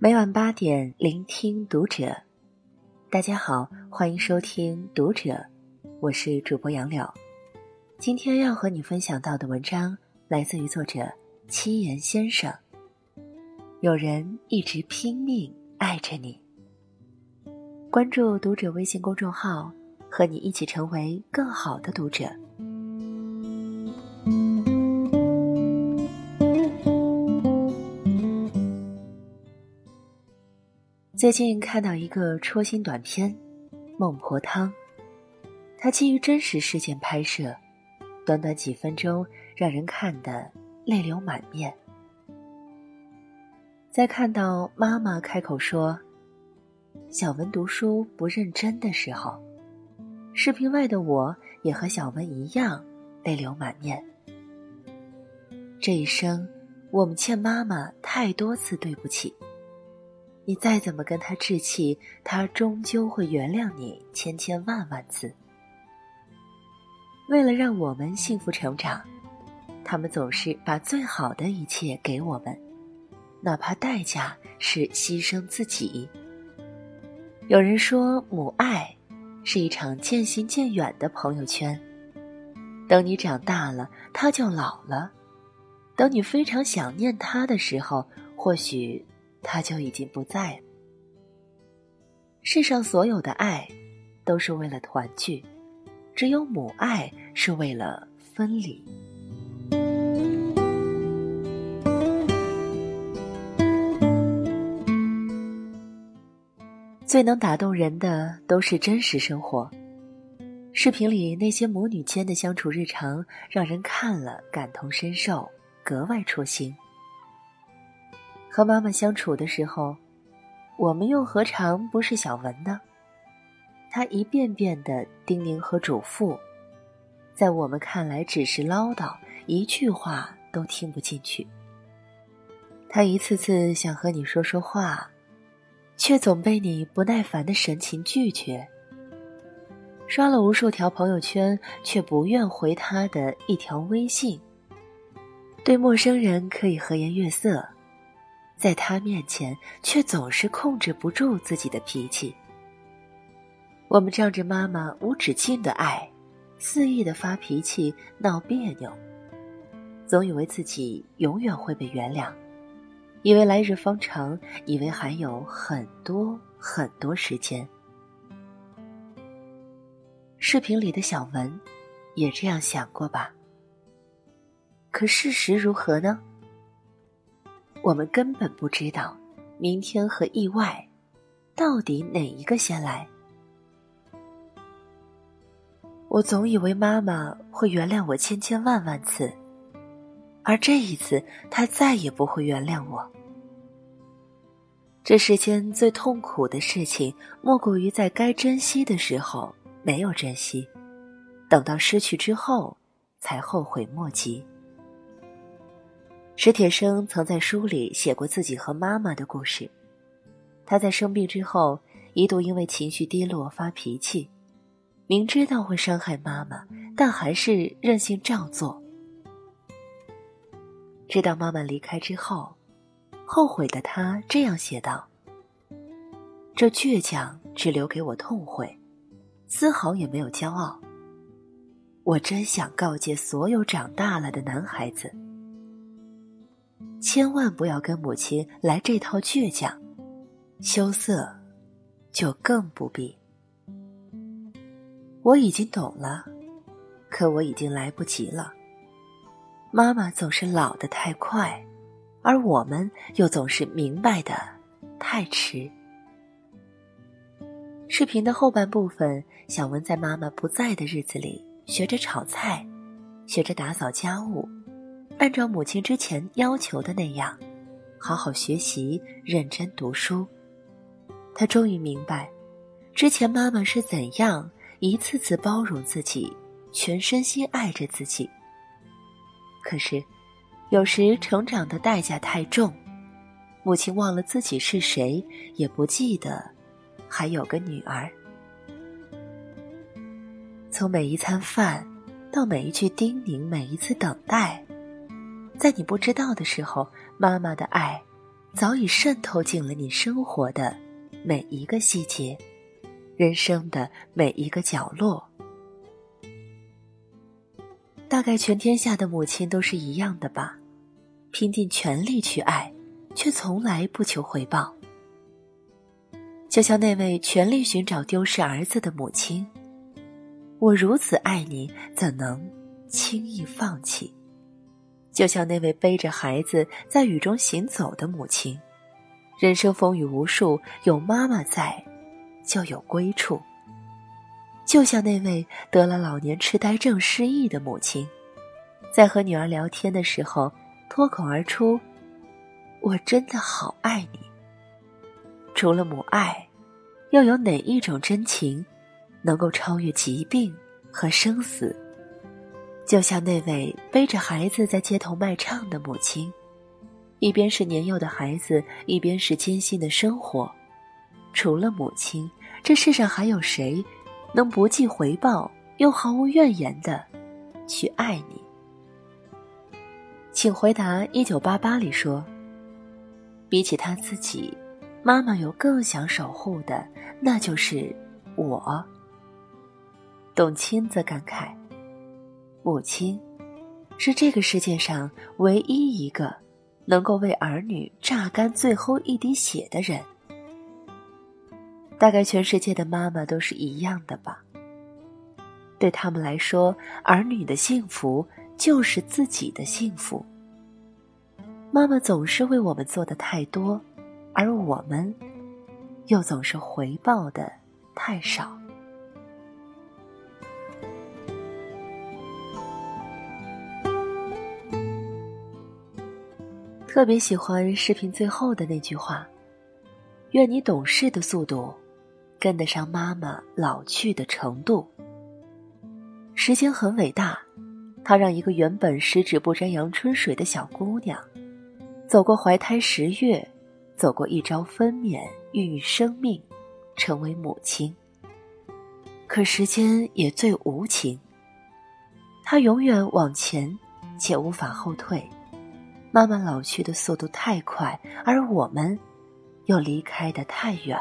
每晚八点，聆听读者。大家好，欢迎收听读者，我是主播杨柳。今天要和你分享到的文章来自于作者七言先生。有人一直拼命爱着你。关注读者微信公众号，和你一起成为更好的读者。最近看到一个戳心短片《孟婆汤》，它基于真实事件拍摄，短短几分钟让人看得泪流满面。在看到妈妈开口说“小文读书不认真”的时候，视频外的我也和小文一样泪流满面。这一生，我们欠妈妈太多次对不起。你再怎么跟他置气，他终究会原谅你千千万万次。为了让我们幸福成长，他们总是把最好的一切给我们，哪怕代价是牺牲自己。有人说，母爱是一场渐行渐远的朋友圈，等你长大了，他就老了；等你非常想念他的时候，或许。他就已经不在。世上所有的爱，都是为了团聚，只有母爱是为了分离。最能打动人的都是真实生活，视频里那些母女间的相处日常，让人看了感同身受，格外戳心。和妈妈相处的时候，我们又何尝不是小文呢？他一遍遍的叮咛和嘱咐，在我们看来只是唠叨，一句话都听不进去。他一次次想和你说说话，却总被你不耐烦的神情拒绝。刷了无数条朋友圈，却不愿回他的一条微信。对陌生人可以和颜悦色。在他面前，却总是控制不住自己的脾气。我们仗着妈妈无止境的爱，肆意的发脾气、闹别扭，总以为自己永远会被原谅，以为来日方长，以为还有很多很多时间。视频里的小文，也这样想过吧？可事实如何呢？我们根本不知道，明天和意外，到底哪一个先来？我总以为妈妈会原谅我千千万万次，而这一次，她再也不会原谅我。这世间最痛苦的事情，莫过于在该珍惜的时候没有珍惜，等到失去之后，才后悔莫及。史铁生曾在书里写过自己和妈妈的故事。他在生病之后，一度因为情绪低落发脾气，明知道会伤害妈妈，但还是任性照做。直到妈妈离开之后，后悔的他这样写道：“这倔强只留给我痛悔，丝毫也没有骄傲。我真想告诫所有长大了的男孩子。”千万不要跟母亲来这套倔强，羞涩，就更不必。我已经懂了，可我已经来不及了。妈妈总是老得太快，而我们又总是明白的太迟。视频的后半部分，小文在妈妈不在的日子里，学着炒菜，学着打扫家务。按照母亲之前要求的那样，好好学习，认真读书。他终于明白，之前妈妈是怎样一次次包容自己，全身心爱着自己。可是，有时成长的代价太重，母亲忘了自己是谁，也不记得还有个女儿。从每一餐饭，到每一句叮咛，每一次等待。在你不知道的时候，妈妈的爱，早已渗透进了你生活的每一个细节，人生的每一个角落。大概全天下的母亲都是一样的吧，拼尽全力去爱，却从来不求回报。就像那位全力寻找丢失儿子的母亲，我如此爱你，怎能轻易放弃？就像那位背着孩子在雨中行走的母亲，人生风雨无数，有妈妈在，就有归处。就像那位得了老年痴呆症失忆的母亲，在和女儿聊天的时候脱口而出：“我真的好爱你。”除了母爱，又有哪一种真情能够超越疾病和生死？就像那位背着孩子在街头卖唱的母亲，一边是年幼的孩子，一边是艰辛的生活。除了母亲，这世上还有谁？能不计回报又毫无怨言的去爱你？请回答。一九八八里说，比起他自己，妈妈有更想守护的，那就是我。董卿则感慨，母亲是这个世界上唯一一个能够为儿女榨干最后一滴血的人。大概全世界的妈妈都是一样的吧。对他们来说，儿女的幸福就是自己的幸福。妈妈总是为我们做的太多，而我们又总是回报的太少。特别喜欢视频最后的那句话：“愿你懂事的速度。”跟得上妈妈老去的程度。时间很伟大，它让一个原本十指不沾阳春水的小姑娘，走过怀胎十月，走过一朝分娩，孕育生命，成为母亲。可时间也最无情，它永远往前，且无法后退。妈妈老去的速度太快，而我们，又离开的太远。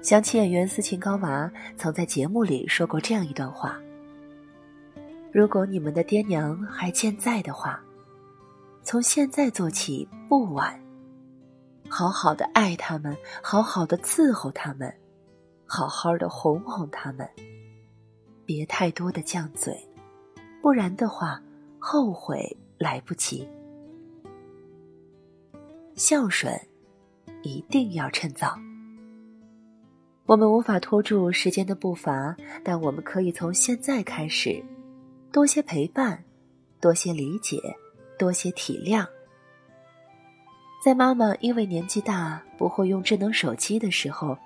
想起演员斯琴高娃曾在节目里说过这样一段话：“如果你们的爹娘还健在的话，从现在做起不晚。好好的爱他们，好好的伺候他们，好好的哄哄他们，别太多的犟嘴，不然的话后悔来不及。孝顺一定要趁早。”我们无法拖住时间的步伐，但我们可以从现在开始，多些陪伴，多些理解，多些体谅。在妈妈因为年纪大不会用智能手机的时候，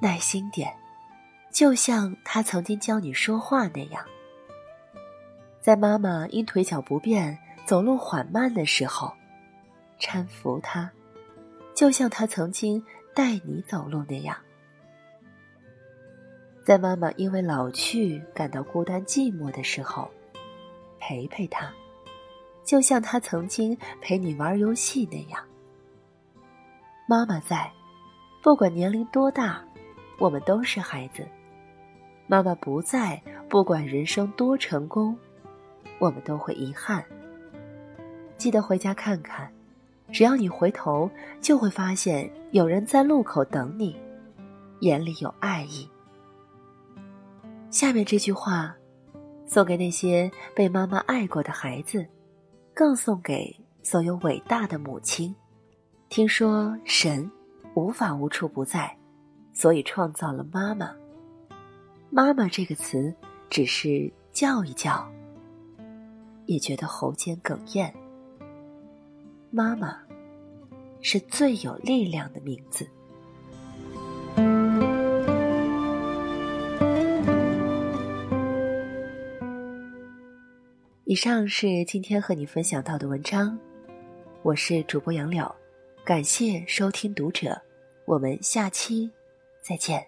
耐心点，就像她曾经教你说话那样。在妈妈因腿脚不便走路缓慢的时候，搀扶她，就像他曾经带你走路那样。在妈妈因为老去感到孤单寂寞的时候，陪陪她，就像她曾经陪你玩游戏那样。妈妈在，不管年龄多大，我们都是孩子；妈妈不在，不管人生多成功，我们都会遗憾。记得回家看看，只要你回头，就会发现有人在路口等你，眼里有爱意。下面这句话，送给那些被妈妈爱过的孩子，更送给所有伟大的母亲。听说神无法无处不在，所以创造了妈妈。妈妈这个词，只是叫一叫，也觉得喉间哽咽。妈妈，是最有力量的名字。以上是今天和你分享到的文章，我是主播杨柳，感谢收听读者，我们下期再见。